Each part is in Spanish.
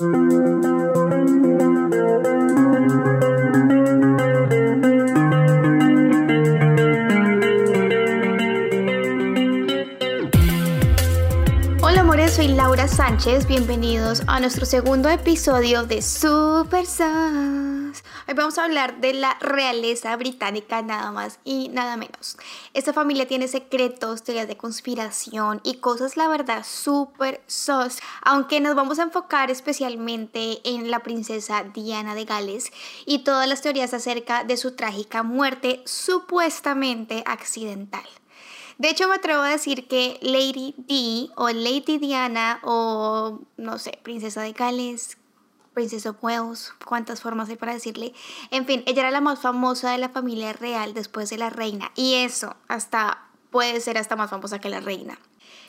Hola amores, soy Laura Sánchez, bienvenidos a nuestro segundo episodio de Super Sass. Hoy vamos a hablar de la realeza británica nada más y nada menos. Esta familia tiene secretos, teorías de conspiración y cosas la verdad súper sos, aunque nos vamos a enfocar especialmente en la princesa Diana de Gales y todas las teorías acerca de su trágica muerte supuestamente accidental. De hecho, me atrevo a decir que Lady Di o Lady Diana o, no sé, Princesa de Gales, Princesa Wales, cuántas formas hay para decirle. En fin, ella era la más famosa de la familia real después de la reina. Y eso hasta puede ser hasta más famosa que la reina.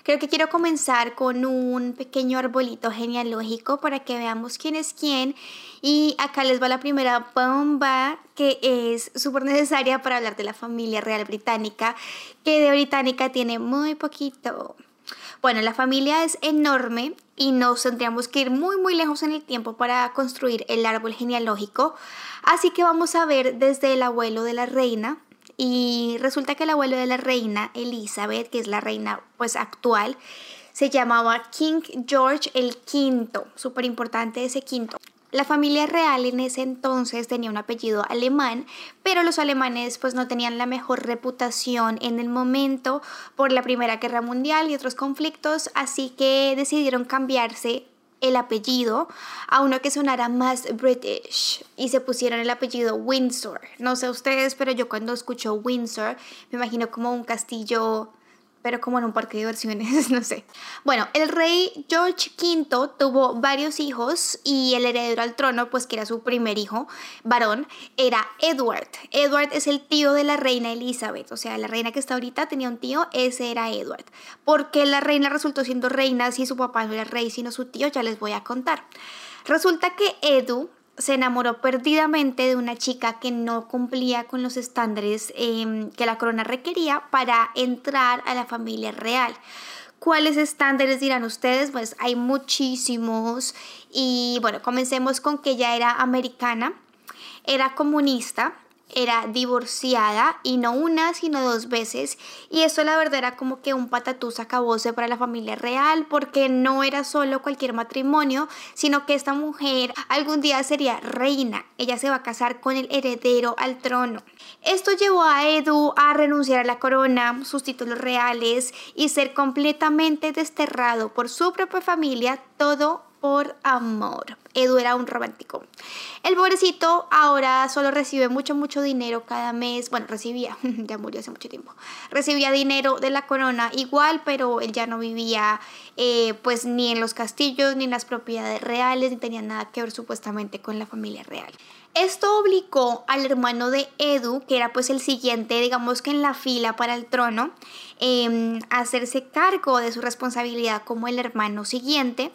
Creo que quiero comenzar con un pequeño arbolito genealógico para que veamos quién es quién. Y acá les va la primera bomba que es súper necesaria para hablar de la familia real británica, que de británica tiene muy poquito. Bueno, la familia es enorme y nos tendríamos que ir muy muy lejos en el tiempo para construir el árbol genealógico. Así que vamos a ver desde el abuelo de la reina, y resulta que el abuelo de la reina Elizabeth, que es la reina pues actual, se llamaba King George el V, súper importante ese quinto. La familia real en ese entonces tenía un apellido alemán, pero los alemanes pues no tenían la mejor reputación en el momento por la Primera Guerra Mundial y otros conflictos, así que decidieron cambiarse el apellido a uno que sonara más British y se pusieron el apellido Windsor. No sé ustedes, pero yo cuando escucho Windsor me imagino como un castillo pero como en un parque de diversiones, no sé. Bueno, el rey George V tuvo varios hijos y el heredero al trono, pues que era su primer hijo, varón, era Edward. Edward es el tío de la reina Elizabeth, o sea, la reina que está ahorita tenía un tío, ese era Edward. ¿Por qué la reina resultó siendo reina si su papá no era rey, sino su tío? Ya les voy a contar. Resulta que Edu se enamoró perdidamente de una chica que no cumplía con los estándares em, que la corona requería para entrar a la familia real. ¿Cuáles estándares dirán ustedes? Pues hay muchísimos y bueno, comencemos con que ella era americana, era comunista, era divorciada y no una, sino dos veces. Y eso la verdad era como que un patatús acabose para la familia real, porque no era solo cualquier matrimonio, sino que esta mujer algún día sería reina. Ella se va a casar con el heredero al trono. Esto llevó a Edu a renunciar a la corona, sus títulos reales y ser completamente desterrado por su propia familia, todo por amor. Edu era un romántico. El pobrecito ahora solo recibe mucho, mucho dinero cada mes. Bueno, recibía, ya murió hace mucho tiempo. Recibía dinero de la corona igual, pero él ya no vivía eh, pues ni en los castillos, ni en las propiedades reales, ni tenía nada que ver supuestamente con la familia real. Esto obligó al hermano de Edu, que era pues el siguiente, digamos que en la fila para el trono, em, a hacerse cargo de su responsabilidad como el hermano siguiente.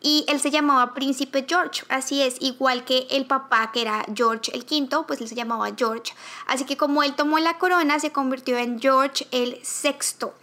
Y él se llamaba Príncipe George, así es, igual que el papá que era George el quinto, pues él se llamaba George. Así que como él tomó la corona, se convirtió en George el sexto.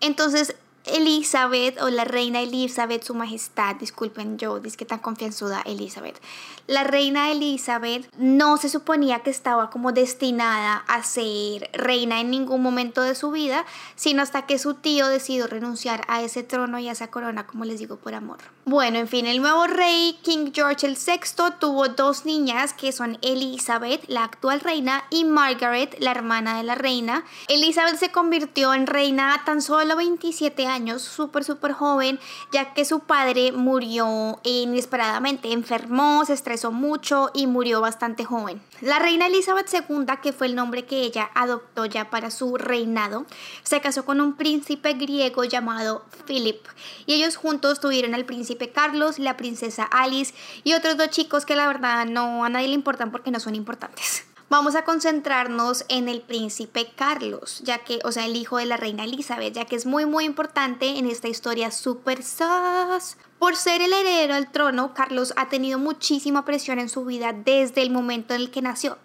Entonces Elizabeth o la reina Elizabeth, su majestad, disculpen yo, es que tan confianzuda Elizabeth. La reina Elizabeth no se suponía que estaba como destinada a ser reina en ningún momento de su vida, sino hasta que su tío decidió renunciar a ese trono y a esa corona, como les digo, por amor. Bueno, en fin, el nuevo rey King George VI tuvo dos niñas que son Elizabeth, la actual reina, y Margaret, la hermana de la reina. Elizabeth se convirtió en reina a tan solo 27 años años, súper, súper joven, ya que su padre murió inesperadamente, enfermó, se estresó mucho y murió bastante joven. La reina Elizabeth II, que fue el nombre que ella adoptó ya para su reinado, se casó con un príncipe griego llamado Philip y ellos juntos tuvieron al príncipe Carlos, la princesa Alice y otros dos chicos que la verdad no a nadie le importan porque no son importantes vamos a concentrarnos en el príncipe Carlos, ya que, o sea, el hijo de la reina Elizabeth, ya que es muy muy importante en esta historia super sas. Por ser el heredero al trono, Carlos ha tenido muchísima presión en su vida desde el momento en el que nació.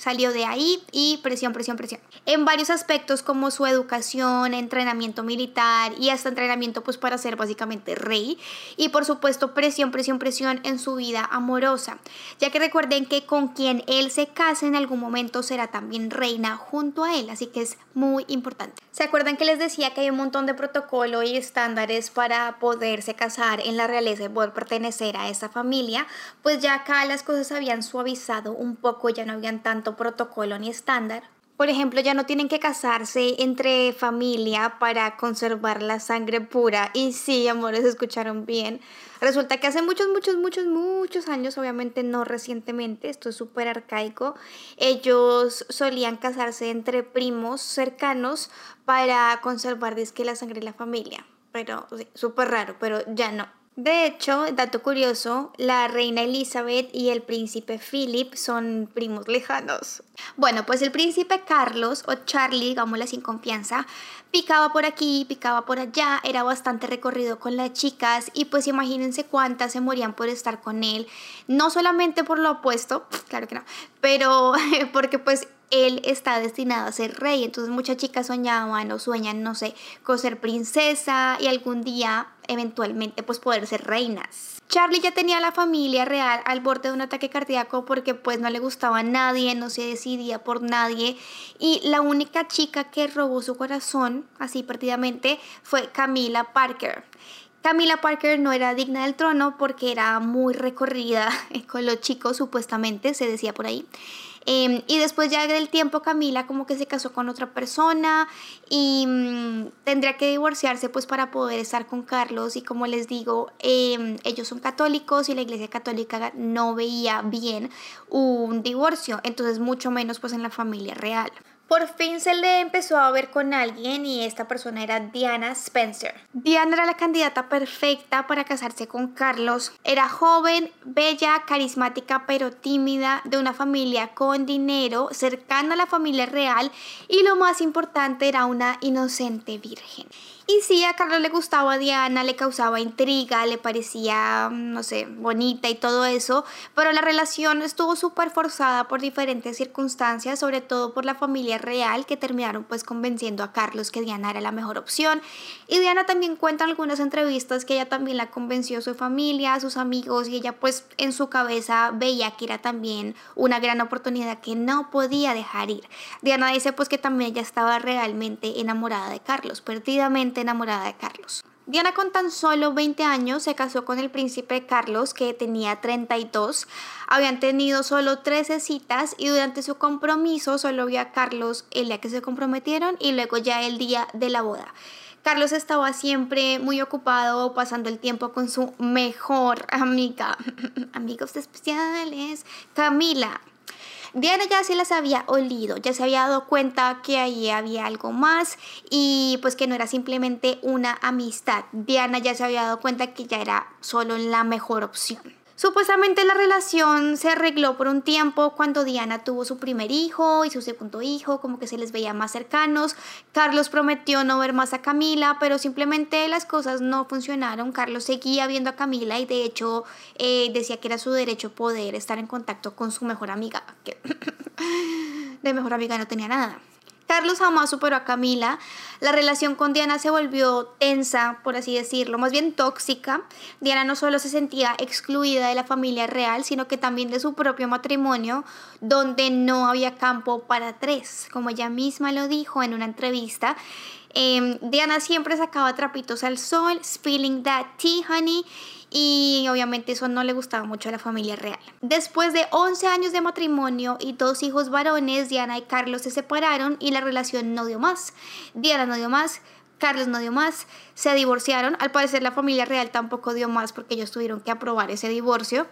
Salió de ahí y presión, presión, presión. En varios aspectos como su educación, entrenamiento militar y hasta entrenamiento pues para ser básicamente rey. Y por supuesto presión, presión, presión en su vida amorosa. Ya que recuerden que con quien él se case en algún momento será también reina junto a él. Así que es muy importante. ¿Se acuerdan que les decía que hay un montón de protocolo y estándares para poderse casar en la realeza y poder pertenecer a esa familia? Pues ya acá las cosas habían suavizado un poco, ya no habían tanto protocolo ni estándar. Por ejemplo, ya no tienen que casarse entre familia para conservar la sangre pura. Y sí, amores, escucharon bien. Resulta que hace muchos, muchos, muchos, muchos años, obviamente no recientemente, esto es súper arcaico, ellos solían casarse entre primos cercanos para conservar, la sangre de la familia. Pero, súper raro, pero ya no. De hecho, dato curioso, la reina Elizabeth y el príncipe Philip son primos lejanos. Bueno, pues el príncipe Carlos, o Charlie, digámosle sin confianza, picaba por aquí, picaba por allá, era bastante recorrido con las chicas y pues imagínense cuántas se morían por estar con él, no solamente por lo opuesto, claro que no, pero porque pues él está destinado a ser rey. Entonces muchas chicas soñaban o sueñan, no sé, con ser princesa y algún día eventualmente pues poder ser reinas. Charlie ya tenía la familia real al borde de un ataque cardíaco porque pues no le gustaba a nadie, no se decidía por nadie y la única chica que robó su corazón así perdidamente fue Camila Parker. Camila Parker no era digna del trono porque era muy recorrida con los chicos supuestamente, se decía por ahí. Em, y después ya del tiempo Camila como que se casó con otra persona y mm, tendría que divorciarse pues para poder estar con Carlos y como les digo, em, ellos son católicos y la iglesia católica no veía bien un divorcio, entonces mucho menos pues en la familia real. Por fin se le empezó a ver con alguien y esta persona era Diana Spencer. Diana era la candidata perfecta para casarse con Carlos. Era joven, bella, carismática pero tímida, de una familia con dinero, cercana a la familia real y lo más importante era una inocente virgen. Y sí, a Carlos le gustaba Diana, le causaba intriga, le parecía, no sé, bonita y todo eso, pero la relación estuvo súper forzada por diferentes circunstancias, sobre todo por la familia real, que terminaron pues convenciendo a Carlos que Diana era la mejor opción. Y Diana también cuenta en algunas entrevistas que ella también la convenció a su familia, a sus amigos, y ella pues en su cabeza veía que era también una gran oportunidad que no podía dejar ir. Diana dice pues que también ella estaba realmente enamorada de Carlos, perdidamente enamorada de Carlos. Diana con tan solo 20 años se casó con el príncipe Carlos que tenía 32. Habían tenido solo 13 citas y durante su compromiso solo vio a Carlos el día que se comprometieron y luego ya el día de la boda. Carlos estaba siempre muy ocupado pasando el tiempo con su mejor amiga, amigos especiales, Camila. Diana ya se las había olido, ya se había dado cuenta que ahí había algo más y pues que no era simplemente una amistad. Diana ya se había dado cuenta que ya era solo la mejor opción. Supuestamente la relación se arregló por un tiempo cuando Diana tuvo su primer hijo y su segundo hijo, como que se les veía más cercanos. Carlos prometió no ver más a Camila, pero simplemente las cosas no funcionaron. Carlos seguía viendo a Camila y de hecho eh, decía que era su derecho poder estar en contacto con su mejor amiga, que de mejor amiga no tenía nada. Carlos jamás superó a Camila. La relación con Diana se volvió tensa, por así decirlo, más bien tóxica. Diana no solo se sentía excluida de la familia real, sino que también de su propio matrimonio, donde no había campo para tres, como ella misma lo dijo en una entrevista. Em, Diana siempre sacaba trapitos al sol, spilling that tea, honey y obviamente eso no le gustaba mucho a la familia real. Después de 11 años de matrimonio y dos hijos varones, Diana y Carlos se separaron y la relación no dio más. Diana no dio más. Carlos no dio más, se divorciaron. Al parecer la familia real tampoco dio más porque ellos tuvieron que aprobar ese divorcio.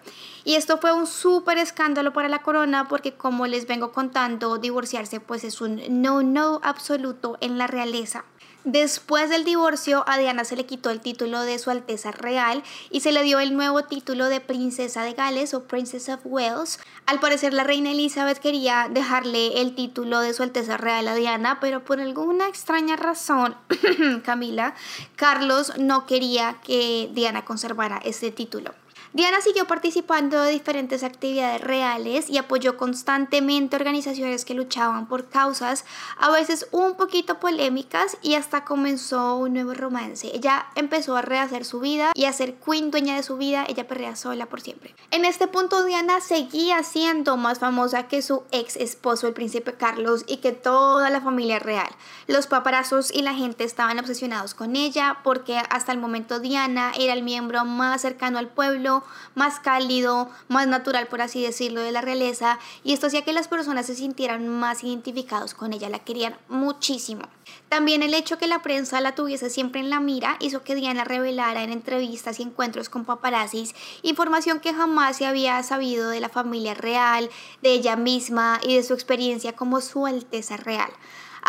Y esto fue un súper escándalo para la corona porque como les vengo contando, divorciarse pues es un no no absoluto en la realeza. Después del divorcio, a Diana se le quitó el título de Su Alteza Real y se le dio el nuevo título de Princesa de Gales o Princess of Wales. Al parecer, la reina Elizabeth quería dejarle el título de Su Alteza Real a Diana, pero por alguna extraña razón, Camila, Carlos no quería que Diana conservara ese título. Diana siguió participando de diferentes actividades reales y apoyó constantemente organizaciones que luchaban por causas, a veces un poquito polémicas, y hasta comenzó un nuevo romance. Ella empezó a rehacer su vida y a ser queen dueña de su vida, ella perrea sola por siempre. En este punto Diana seguía siendo más famosa que su ex esposo, el príncipe Carlos, y que toda la familia real. Los paparazos y la gente estaban obsesionados con ella porque hasta el momento Diana era el miembro más cercano al pueblo, más cálido, más natural, por así decirlo, de la realeza, y esto hacía que las personas se sintieran más identificados con ella, la querían muchísimo. También el hecho que la prensa la tuviese siempre en la mira hizo que Diana revelara en entrevistas y encuentros con paparazzis información que jamás se había sabido de la familia real, de ella misma y de su experiencia como su Alteza Real.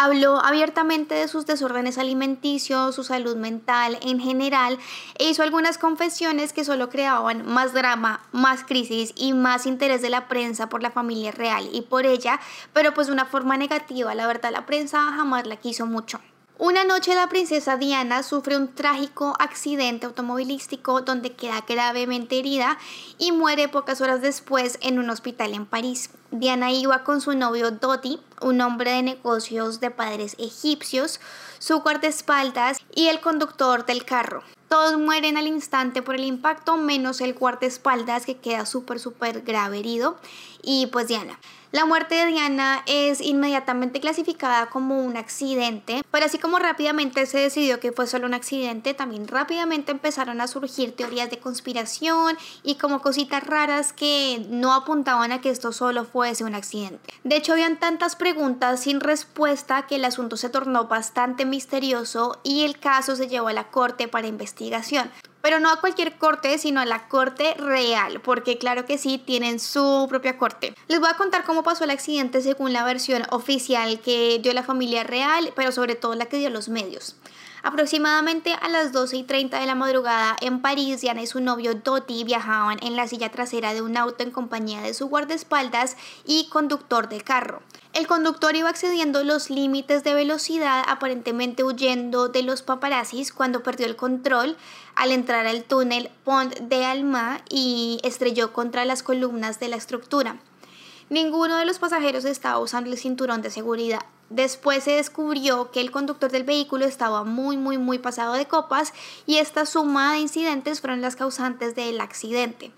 Habló abiertamente de sus desórdenes alimenticios, su salud mental en general e hizo algunas confesiones que solo creaban más drama, más crisis y más interés de la prensa por la familia real y por ella, pero pues de una forma negativa. La verdad, la prensa jamás la quiso mucho. Una noche la princesa Diana sufre un trágico accidente automovilístico donde queda gravemente herida y muere pocas horas después en un hospital en París. Diana iba con su novio Doti, un hombre de negocios de padres egipcios, su guardaespaldas y el conductor del carro. Todos mueren al instante por el impacto, menos el guardaespaldas que queda súper, súper grave herido. Y pues Diana. La muerte de Diana es inmediatamente clasificada como un accidente, pero así como rápidamente se decidió que fue solo un accidente, también rápidamente empezaron a surgir teorías de conspiración y como cositas raras que no apuntaban a que esto solo fuese un accidente. De hecho, habían tantas preguntas sin respuesta que el asunto se tornó bastante misterioso y el caso se llevó a la corte para investigación. Pero no a cualquier corte, sino a la corte real, porque claro que sí, tienen su propia corte. Les voy a contar cómo pasó el accidente según la versión oficial que dio la familia real, pero sobre todo la que dio los medios. Aproximadamente a las 12 y 30 de la madrugada en París, Diana y su novio Doti viajaban en la silla trasera de un auto en compañía de su guardaespaldas y conductor del carro. El conductor iba excediendo los límites de velocidad, aparentemente huyendo de los paparazzis cuando perdió el control al entrar al túnel Pont de Alma y estrelló contra las columnas de la estructura. Ninguno de los pasajeros estaba usando el cinturón de seguridad. Después se descubrió que el conductor del vehículo estaba muy, muy, muy pasado de copas y esta suma de incidentes fueron las causantes del accidente.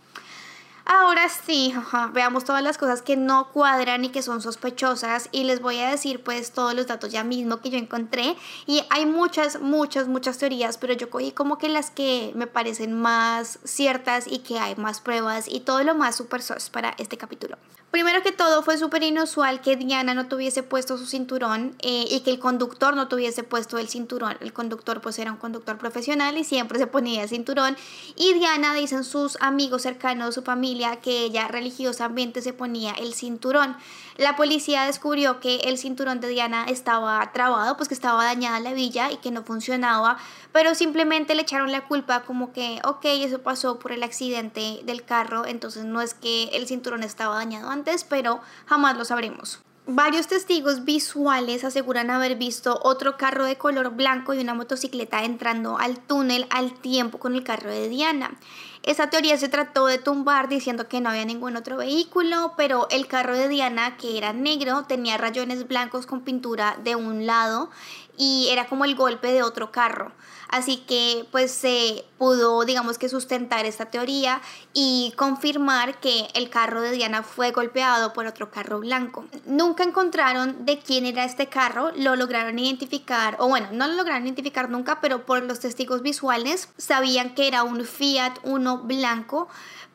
Ahora sí, veamos todas las cosas que no cuadran y que son sospechosas y les voy a decir pues todos los datos ya mismo que yo encontré y hay muchas, muchas, muchas teorías, pero yo cogí como que las que me parecen más ciertas y que hay más pruebas y todo lo más super sos para este capítulo. Primero que todo, fue súper inusual que Diana no tuviese puesto su cinturón eh, y que el conductor no tuviese puesto el cinturón. El conductor pues era un conductor profesional y siempre se ponía el cinturón. Y Diana, dicen sus amigos cercanos, su familia, que ella religiosamente se ponía el cinturón. La policía descubrió que el cinturón de Diana estaba trabado, pues que estaba dañada la villa y que no funcionaba, pero simplemente le echaron la culpa como que, ok, eso pasó por el accidente del carro, entonces no es que el cinturón estaba dañado antes pero jamás lo sabremos. Varios testigos visuales aseguran haber visto otro carro de color blanco y una motocicleta entrando al túnel al tiempo con el carro de Diana. Esa teoría se trató de tumbar diciendo que no había ningún otro vehículo, pero el carro de Diana, que era negro, tenía rayones blancos con pintura de un lado y era como el golpe de otro carro. Así que pues se pudo, digamos que sustentar esta teoría y confirmar que el carro de Diana fue golpeado por otro carro blanco. Nunca encontraron de quién era este carro, lo lograron identificar, o bueno, no lo lograron identificar nunca, pero por los testigos visuales sabían que era un Fiat Uno blanco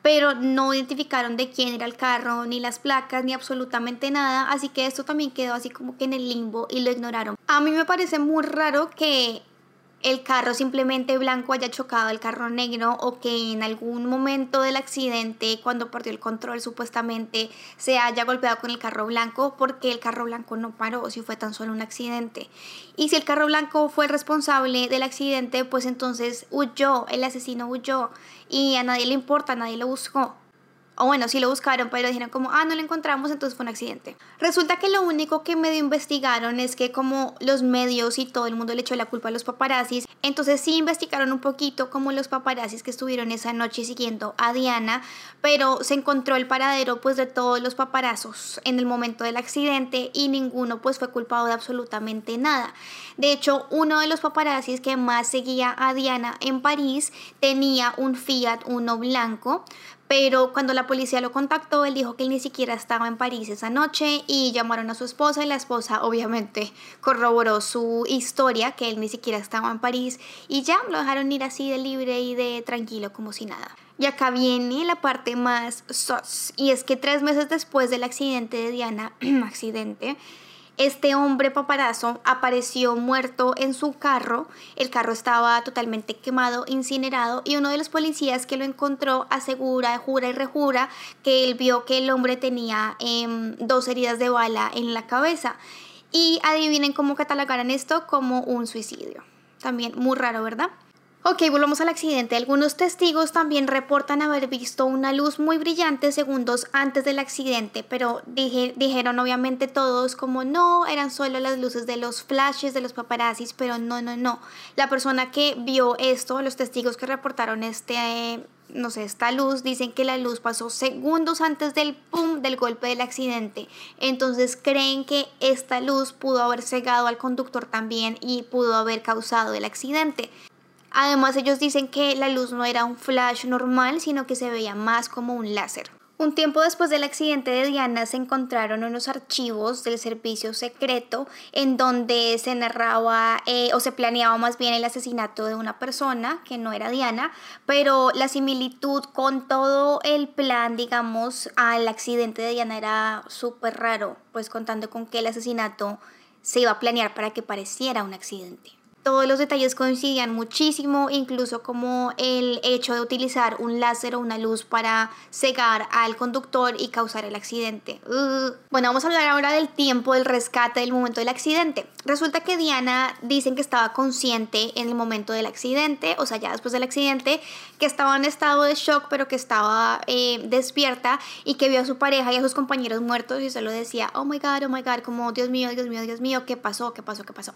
pero no identificaron de quién era el carro, ni las placas, ni absolutamente nada, así que esto también quedó así como que en el limbo y lo ignoraron. A mí me parece muy raro que el carro simplemente blanco haya chocado el carro negro o que en algún momento del accidente, cuando perdió el control supuestamente, se haya golpeado con el carro blanco porque el carro blanco no paró si fue tan solo un accidente. Y si el carro blanco fue responsable del accidente, pues entonces huyó, el asesino huyó y a nadie le importa, nadie lo buscó. O bueno, sí lo buscaron, pero dijeron como, ah, no lo encontramos, entonces fue un accidente. Resulta que lo único que medio investigaron es que como los medios y todo el mundo le echó la culpa a los paparazzis, entonces sí investigaron un poquito como los paparazzis que estuvieron esa noche siguiendo a Diana, pero se encontró el paradero pues de todos los paparazos en el momento del accidente y ninguno pues fue culpado de absolutamente nada. De hecho, uno de los paparazzis que más seguía a Diana en París tenía un Fiat Uno blanco, pero cuando la policía lo contactó, él dijo que él ni siquiera estaba en París esa noche y llamaron a su esposa y la esposa obviamente corroboró su historia, que él ni siquiera estaba en París y ya lo dejaron ir así de libre y de tranquilo como si nada. Y acá viene la parte más sos, y es que tres meses después del accidente de Diana, accidente, este hombre paparazo apareció muerto en su carro. El carro estaba totalmente quemado, incinerado y uno de los policías que lo encontró asegura, jura y rejura que él vio que el hombre tenía em, dos heridas de bala en la cabeza. Y adivinen cómo catalogaron esto como un suicidio. También muy raro, ¿verdad? Ok, volvamos al accidente. Algunos testigos también reportan haber visto una luz muy brillante segundos antes del accidente, pero dijeron obviamente todos como no, eran solo las luces de los flashes de los paparazzis, pero no, no, no. La persona que vio esto, los testigos que reportaron este, no sé, esta luz, dicen que la luz pasó segundos antes del pum del golpe del accidente. Entonces creen que esta luz pudo haber cegado al conductor también y pudo haber causado el accidente. Además, ellos dicen que la luz no era un flash normal, sino que se veía más como un láser. Un tiempo después del accidente de Diana se encontraron unos archivos del servicio secreto en donde se narraba eh, o se planeaba más bien el asesinato de una persona que no era Diana, pero la similitud con todo el plan, digamos, al accidente de Diana era súper raro, pues contando con que el asesinato se iba a planear para que pareciera un accidente todos los detalles coincidían muchísimo, incluso como el hecho de utilizar un láser o una luz para cegar al conductor y causar el accidente. Bueno, vamos a hablar ahora del tiempo del rescate del momento del accidente. Resulta que Diana dicen que estaba consciente en el momento del accidente, o sea, ya después del accidente, que estaba en estado de shock, pero que estaba eh, despierta y que vio a su pareja y a sus compañeros muertos y solo decía, oh my god, oh my god, como Dios mío, Dios mío, Dios mío, ¿qué pasó? ¿Qué pasó? ¿Qué pasó?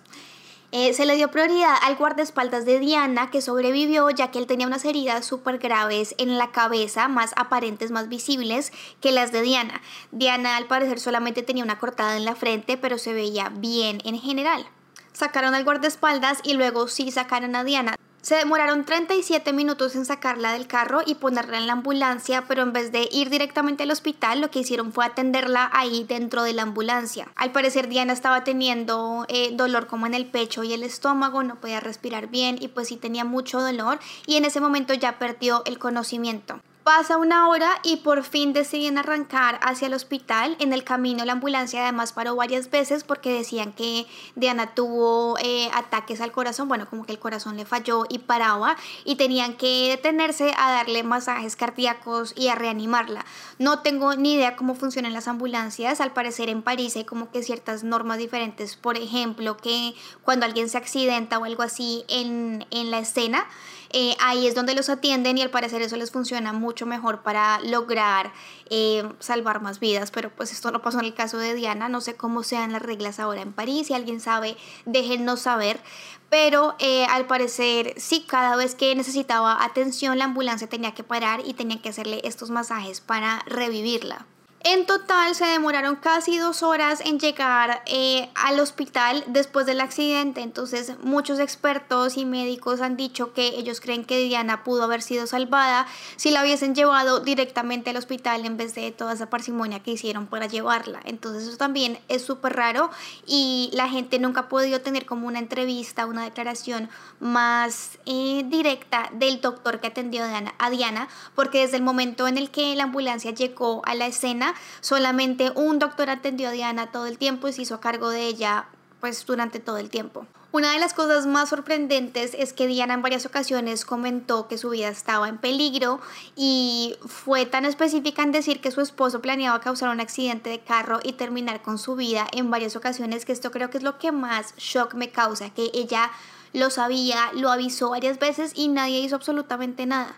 Eh, se le dio prioridad al guardaespaldas de Diana, que sobrevivió ya que él tenía unas heridas súper graves en la cabeza, más aparentes, más visibles que las de Diana. Diana al parecer solamente tenía una cortada en la frente, pero se veía bien en general. Sacaron al guardaespaldas y luego sí sacaron a Diana. Se demoraron 37 minutos en sacarla del carro y ponerla en la ambulancia, pero en vez de ir directamente al hospital, lo que hicieron fue atenderla ahí dentro de la ambulancia. Al parecer Diana estaba teniendo eh, dolor como en el pecho y el estómago, no podía respirar bien y pues sí tenía mucho dolor y en ese momento ya perdió el conocimiento. Pasa una hora y por fin deciden arrancar hacia el hospital. En el camino la ambulancia además paró varias veces porque decían que Diana tuvo eh, ataques al corazón, bueno, como que el corazón le falló y paraba y tenían que detenerse a darle masajes cardíacos y a reanimarla. No tengo ni idea cómo funcionan las ambulancias, al parecer en París hay como que ciertas normas diferentes, por ejemplo, que cuando alguien se accidenta o algo así en, en la escena, eh, ahí es donde los atienden y al parecer eso les funciona mucho mejor para lograr eh, salvar más vidas, pero pues esto no pasó en el caso de Diana, no sé cómo sean las reglas ahora en París, si alguien sabe, déjennos saber, pero eh, al parecer sí, cada vez que necesitaba atención la ambulancia tenía que parar y tenía que hacerle estos masajes para revivirla. En total se demoraron casi dos horas en llegar eh, al hospital después del accidente, entonces muchos expertos y médicos han dicho que ellos creen que Diana pudo haber sido salvada si la hubiesen llevado directamente al hospital en vez de toda esa parsimonia que hicieron para llevarla. Entonces eso también es súper raro y la gente nunca ha podido tener como una entrevista, una declaración más eh, directa del doctor que atendió a Diana, porque desde el momento en el que la ambulancia llegó a la escena, solamente un doctor atendió a Diana todo el tiempo y se hizo cargo de ella pues durante todo el tiempo. Una de las cosas más sorprendentes es que Diana en varias ocasiones comentó que su vida estaba en peligro y fue tan específica en decir que su esposo planeaba causar un accidente de carro y terminar con su vida en varias ocasiones, que esto creo que es lo que más shock me causa, que ella lo sabía, lo avisó varias veces y nadie hizo absolutamente nada.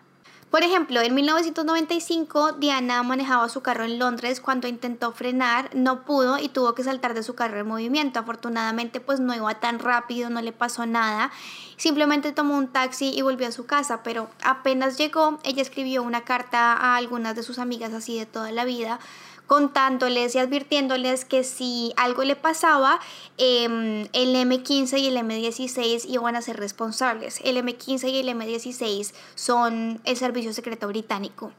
Por ejemplo, en 1995 Diana manejaba su carro en Londres cuando intentó frenar, no pudo y tuvo que saltar de su carro en movimiento. Afortunadamente pues no iba tan rápido, no le pasó nada. Simplemente tomó un taxi y volvió a su casa, pero apenas llegó, ella escribió una carta a algunas de sus amigas así de toda la vida contándoles y advirtiéndoles que si algo le pasaba, em, el M15 y el M16 iban a ser responsables. El M15 y el M16 son el servicio secreto británico.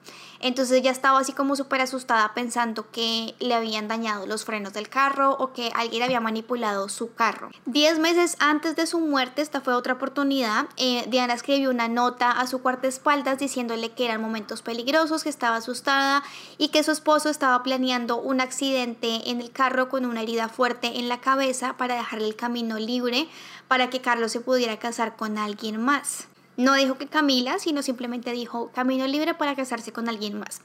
Entonces ella estaba así como súper asustada pensando que le habían dañado los frenos del carro o que alguien había manipulado su carro. Diez meses antes de su muerte, esta fue otra oportunidad, eh, Diana escribió una nota a su espaldas diciéndole que eran momentos peligrosos, que estaba asustada y que su esposo estaba planeando un accidente en el carro con una herida fuerte en la cabeza para dejarle el camino libre para que Carlos se pudiera casar con alguien más. No dijo que Camila, sino simplemente dijo camino libre para casarse con alguien más.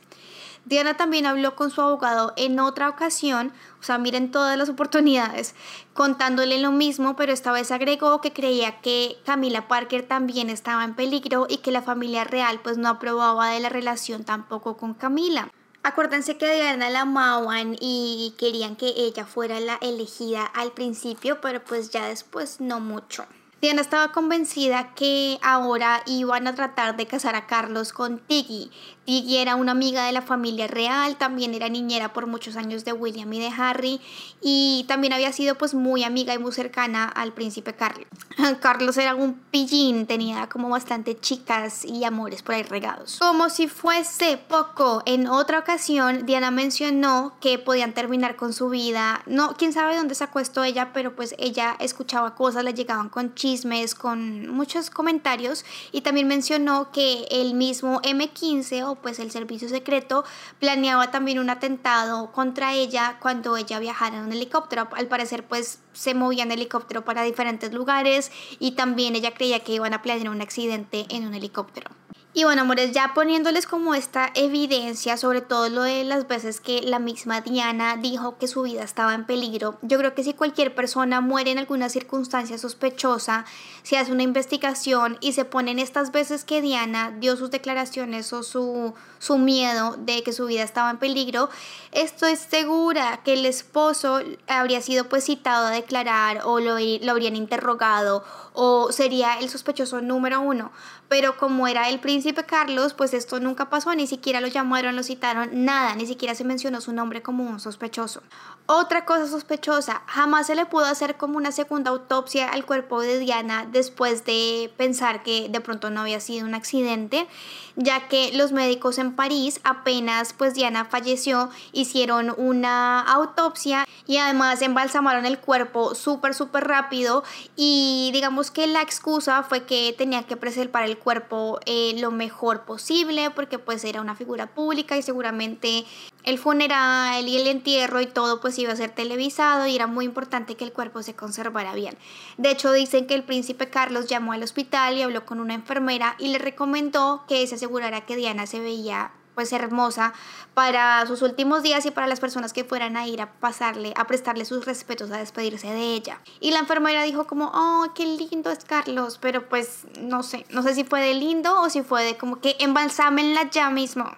Diana también habló con su abogado en otra ocasión, o sea, miren todas las oportunidades, contándole lo mismo, pero esta vez agregó que creía que Camila Parker también estaba en peligro y que la familia real pues no aprobaba de la relación tampoco con Camila. Acuérdense que Diana la amaban y querían que ella fuera la elegida al principio, pero pues ya después no mucho. Diana estaba convencida que ahora iban a tratar de casar a Carlos con Tiggy. Tiggy era una amiga de la familia real, también era niñera por muchos años de William y de Harry y también había sido pues muy amiga y muy cercana al príncipe Carlos. Carlos era un pillín, tenía como bastante chicas y amores por ahí regados. Como si fuese poco, en otra ocasión Diana mencionó que podían terminar con su vida. No, quién sabe dónde sacó esto ella, pero pues ella escuchaba cosas, le llegaban con chicas con muchos comentarios y también mencionó que el mismo M15 o pues el servicio secreto planeaba también un atentado contra ella cuando ella viajara en un helicóptero. Al parecer pues se movía en helicóptero para diferentes lugares y también ella creía que iban a planear un accidente en un helicóptero. Y bueno, amores, ya poniéndoles como esta evidencia, sobre todo lo de las veces que la misma Diana dijo que su vida estaba en peligro, yo creo que si cualquier persona muere en alguna circunstancia sospechosa, se hace una investigación y se ponen estas veces que Diana dio sus declaraciones o su, su miedo de que su vida estaba en peligro, estoy segura que el esposo habría sido pues citado a declarar o lo, lo habrían interrogado o sería el sospechoso número uno. Pero como era el príncipe Carlos, pues esto nunca pasó, ni siquiera lo llamaron, lo citaron, nada, ni siquiera se mencionó su nombre como un sospechoso. Otra cosa sospechosa, jamás se le pudo hacer como una segunda autopsia al cuerpo de Diana después de pensar que de pronto no había sido un accidente, ya que los médicos en París apenas pues Diana falleció, hicieron una autopsia y además embalsamaron el cuerpo súper súper rápido y digamos que la excusa fue que tenía que preservar el cuerpo eh, lo mejor posible porque pues era una figura pública y seguramente el funeral y el entierro y todo pues iba a ser televisado y era muy importante que el cuerpo se conservara bien. De hecho dicen que el príncipe Carlos llamó al hospital y habló con una enfermera y le recomendó que se asegurara que Diana se veía pues hermosa para sus últimos días y para las personas que fueran a ir a pasarle, a prestarle sus respetos, a despedirse de ella. Y la enfermera dijo como, oh, qué lindo es Carlos, pero pues no sé, no sé si fue de lindo o si fue de como que embalsámenla ya mismo.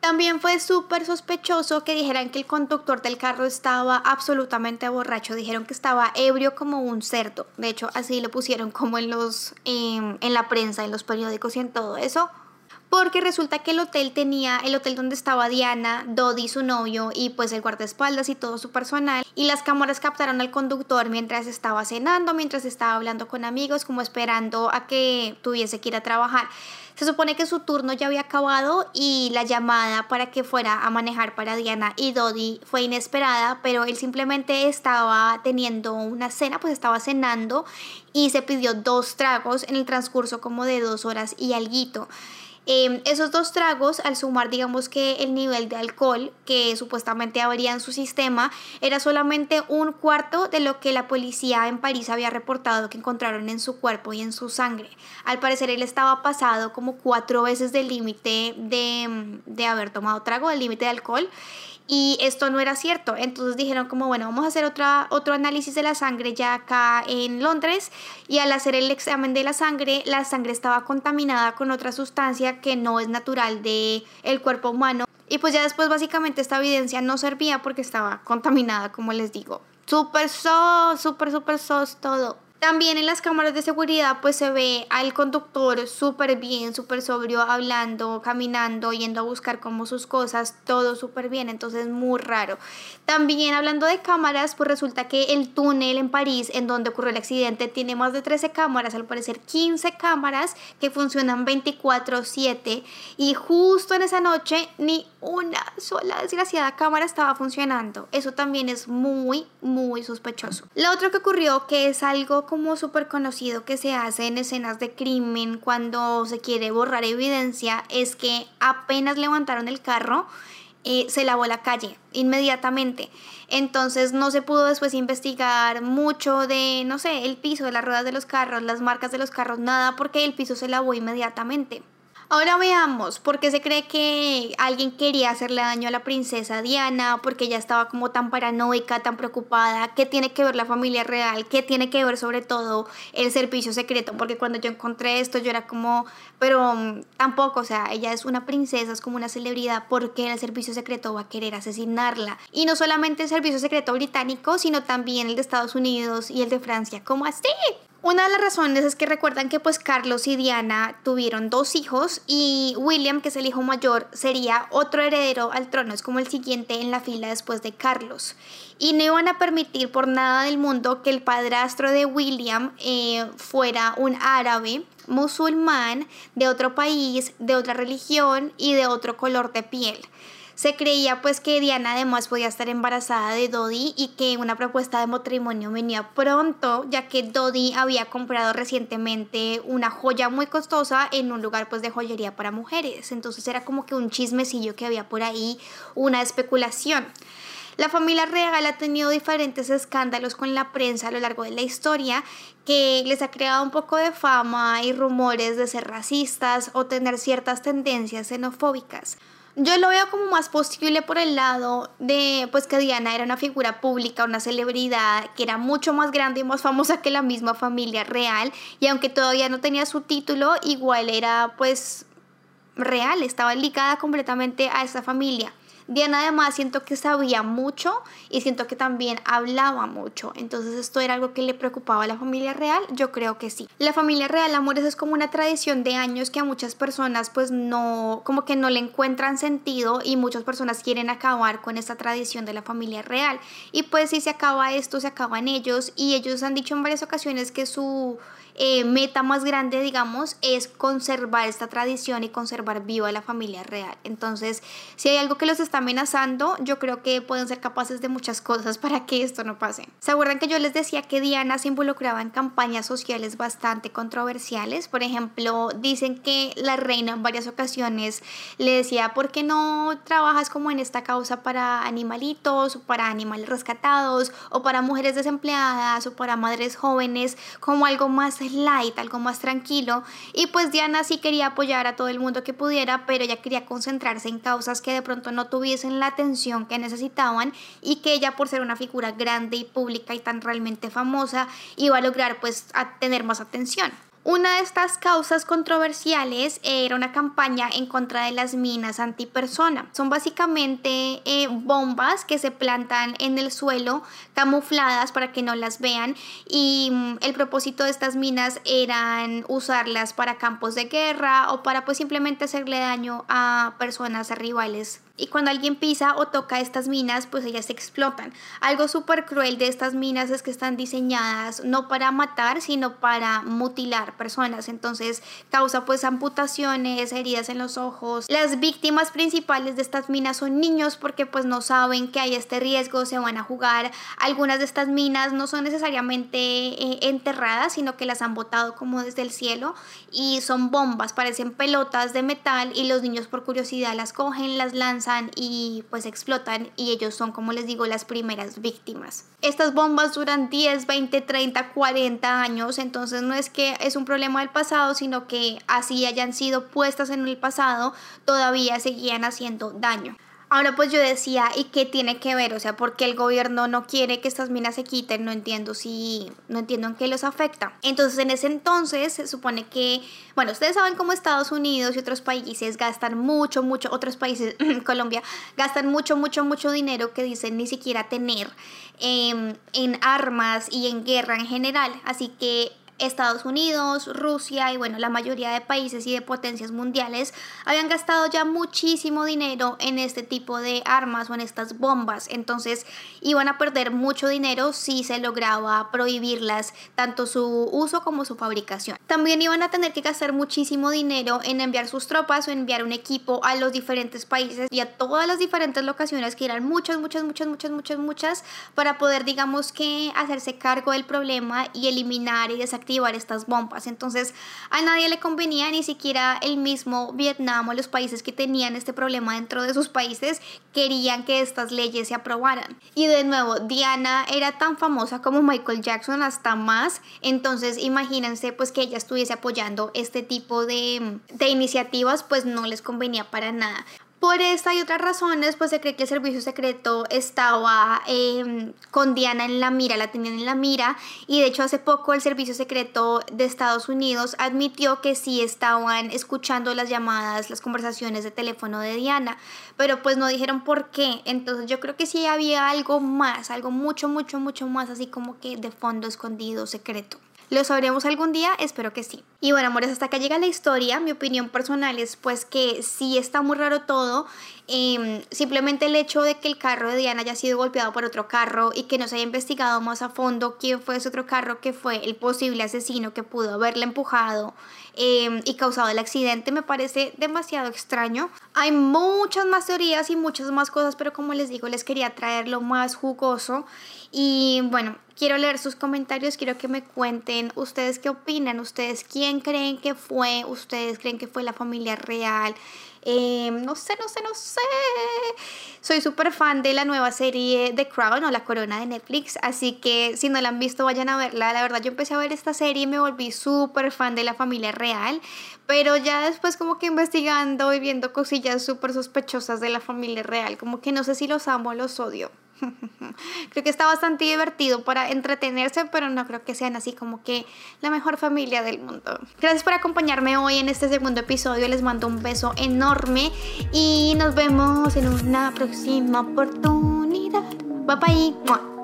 También fue súper sospechoso que dijeran que el conductor del carro estaba absolutamente borracho. Dijeron que estaba ebrio como un cerdo. De hecho, así lo pusieron como en, los, em, en la prensa, en los periódicos y en todo eso porque resulta que el hotel tenía, el hotel donde estaba Diana, Dodi, su novio, y pues el guardaespaldas y todo su personal, y las cámaras captaron al conductor mientras estaba cenando, mientras estaba hablando con amigos, como esperando a que tuviese que ir a trabajar. Se supone que su turno ya había acabado y la llamada para que fuera a manejar para Diana y Dodi fue inesperada, pero él simplemente estaba teniendo una cena, pues estaba cenando y se pidió dos tragos en el transcurso como de dos horas y alguito. Em, esos dos tragos, al sumar, digamos que el nivel de alcohol que supuestamente habría en su sistema, era solamente un cuarto de lo que la policía en París había reportado que encontraron en su cuerpo y en su sangre. Al parecer, él estaba pasado como cuatro veces del límite de, de haber tomado trago, del límite de alcohol y esto no era cierto. Entonces dijeron como, bueno, vamos a hacer otra, otro análisis de la sangre ya acá en Londres y al hacer el examen de la sangre, la sangre estaba contaminada con otras sustancias evidencia que no es natural de el cuerpo humano. Y pues ya después básicamente esta evidencia no servía porque estaba contaminada, como les digo. Súper sos, súper, súper sos todo. También en las cámaras de seguridad pues se ve al conductor súper bien, súper sobrio, hablando, caminando, yendo a buscar como sus cosas, todo súper bien, entonces muy raro. También hablando de cámaras, pues resulta que el túnel en París, en donde ocurrió el accidente, tiene más de 13 cámaras, al parecer 15 cámaras que funcionan 24/7 y justo en esa noche ni una sola desgraciada cámara estaba funcionando. Eso también es muy, muy sospechoso. Lo otro que ocurrió, que es algo como súper conocido que se hace en escenas de crimen cuando se quiere borrar evidencia es que apenas levantaron el carro, eh, se lavó la calle inmediatamente. Entonces no se pudo después investigar mucho de, no sé, el piso, de las ruedas de los carros, las marcas de los carros, nada, porque el piso se lavó inmediatamente. Ahora veamos, ¿por qué se cree que alguien quería hacerle daño a la princesa Diana? Porque ella estaba como tan paranoica, tan preocupada. ¿Qué tiene que ver la familia real? ¿Qué tiene que ver sobre todo el servicio secreto? Porque cuando yo encontré esto yo era como, pero mm, tampoco, o sea, ella es una princesa, es como una celebridad. ¿Por qué el servicio secreto va a querer asesinarla? Y no solamente el servicio secreto británico, sino también el de Estados Unidos y el de Francia. ¿Cómo así? Una de las razones es que recuerdan que pues Carlos y Diana tuvieron dos hijos y William, que es el hijo mayor, sería otro heredero al trono, es como el siguiente en la fila después de Carlos. Y no iban a permitir por nada del mundo que el padrastro de William eh, fuera un árabe musulmán de otro país, de otra religión y de otro color de piel. Se creía pues que Diana además podía estar embarazada de Dodi y que una propuesta de matrimonio venía pronto, ya que Dodi había comprado recientemente una joya muy costosa en un lugar pues de joyería para mujeres. Entonces era como que un chismecillo que había por ahí, una especulación. La familia real ha tenido diferentes escándalos con la prensa a lo largo de la historia que les ha creado un poco de fama y rumores de ser racistas o tener ciertas tendencias xenofóbicas. Yo lo veo como más posible por el lado de pues que Diana era una figura pública, una celebridad que era mucho más grande y más famosa que la misma familia real y aunque todavía no tenía su título, igual era pues real, estaba ligada completamente a esa familia. Diana además siento que sabía mucho y siento que también hablaba mucho. Entonces esto era algo que le preocupaba a la familia real. Yo creo que sí. La familia real, amores, es como una tradición de años que a muchas personas pues no, como que no le encuentran sentido y muchas personas quieren acabar con esta tradición de la familia real. Y pues si se acaba esto, se acaban ellos y ellos han dicho en varias ocasiones que su eh, meta más grande, digamos, es conservar esta tradición y conservar viva la familia real. Entonces, si hay algo que los está amenazando, yo creo que pueden ser capaces de muchas cosas para que esto no pase. ¿Se acuerdan que yo les decía que Diana se involucraba en campañas sociales bastante controversiales? Por ejemplo, dicen que la reina en varias ocasiones le decía, ¿por qué no trabajas como en esta causa para animalitos, o para animales rescatados, o para mujeres desempleadas, o para madres jóvenes, como algo más light, algo más tranquilo. Y pues Diana sí quería apoyar a todo el mundo que pudiera, pero ella quería concentrarse en causas que de pronto no tuviesen la atención que necesitaban y que ella por ser una figura grande y pública y tan realmente famosa iba a lograr pues a tener más atención. Una de estas causas controversiales era una campaña en contra de las minas antipersona. Son básicamente eh, bombas que se plantan en el suelo, camufladas para que no las vean. Y mm, el propósito de estas minas eran usarlas para campos de guerra o para pues simplemente hacerle daño a personas rivales y cuando alguien pisa o toca estas minas, pues ellas se explotan. Algo súper cruel de estas minas es que están diseñadas no para matar, sino para mutilar personas. Entonces causa pues amputaciones, heridas en los ojos. Las víctimas principales de estas minas son niños porque pues no saben que hay este riesgo, se van a jugar. Algunas de estas minas no son necesariamente eh, enterradas, sino que las han botado como desde el cielo y son bombas, parecen pelotas de metal y los niños por curiosidad las cogen, las lanzan y pues explotan y ellos son como les digo las primeras víctimas. Estas bombas duran 10, 20, 30, 40 años, entonces no es que es un problema del pasado, sino que así hayan sido puestas en el pasado, todavía seguían haciendo daño. Ahora pues yo decía, ¿y qué tiene que ver? O sea, ¿por qué el gobierno no quiere que estas minas se quiten? No entiendo si, no entiendo en qué los afecta. Entonces en ese entonces se supone que, bueno, ustedes saben cómo Estados Unidos y otros países gastan mucho, mucho, otros países, Colombia, gastan mucho, mucho, mucho dinero que dicen ni siquiera tener em, en armas y en guerra en general. Así que Estados Unidos, Rusia y bueno, la mayoría de países y de potencias mundiales habían gastado ya muchísimo dinero en este tipo de armas o en estas bombas. Entonces iban a perder mucho dinero si se lograba prohibirlas, tanto su uso como su fabricación. También iban a tener que gastar muchísimo dinero en enviar sus tropas o enviar un equipo a los diferentes países y a todas las diferentes locaciones, que eran muchas, muchas, muchas, muchas, muchas, muchas, para poder, digamos que, hacerse cargo del problema y eliminar y desactivar estas bombas. Entonces a nadie le convenía, ni siquiera el mismo Vietnam o los países que tenían este problema dentro de sus países querían que estas leyes se aprobaran. Y de nuevo, Diana era tan famosa como Michael Jackson, hasta más. Entonces imagínense pues que ella estuviese apoyando este tipo de, de iniciativas, pues no les convenía para nada. Por esta y otras razones, pues se cree que el servicio secreto estaba em, con Diana en la mira, la tenían en la mira, y de hecho hace poco el servicio secreto de Estados Unidos admitió que sí estaban escuchando las llamadas, las conversaciones de teléfono de Diana, pero pues no dijeron por qué, entonces yo creo que sí había algo más, algo mucho, mucho, mucho más, así como que de fondo escondido, secreto. ¿Lo sabremos algún día? Espero que sí. Y bueno, amores, hasta acá llega la historia. Mi opinión personal es pues que sí está muy raro todo. Em, simplemente el hecho de que el carro de Diana haya sido golpeado por otro carro y que no se haya investigado más a fondo quién fue ese otro carro que fue el posible asesino que pudo haberle empujado em, y causado el accidente me parece demasiado extraño. Hay muchas más teorías y muchas más cosas, pero como les digo, les quería traer lo más jugoso. Y bueno, quiero leer sus comentarios, quiero que me cuenten ustedes qué opinan, ustedes quién creen que fue, ustedes creen que fue la familia real. Em, no sé, no sé, no sé. Soy súper fan de la nueva serie The Crown o La Corona de Netflix, así que si no la han visto vayan a verla. La verdad yo empecé a ver esta serie y me volví súper fan de la familia real, pero ya después como que investigando y viendo cosillas súper sospechosas de la familia real, como que no sé si los amo o los odio. creo que está bastante divertido para entretenerse, pero no creo que sean así como que la mejor familia del mundo. Gracias por acompañarme hoy en este segundo episodio. Les mando un beso enorme y nos vemos en una próxima oportunidad. Bye bye.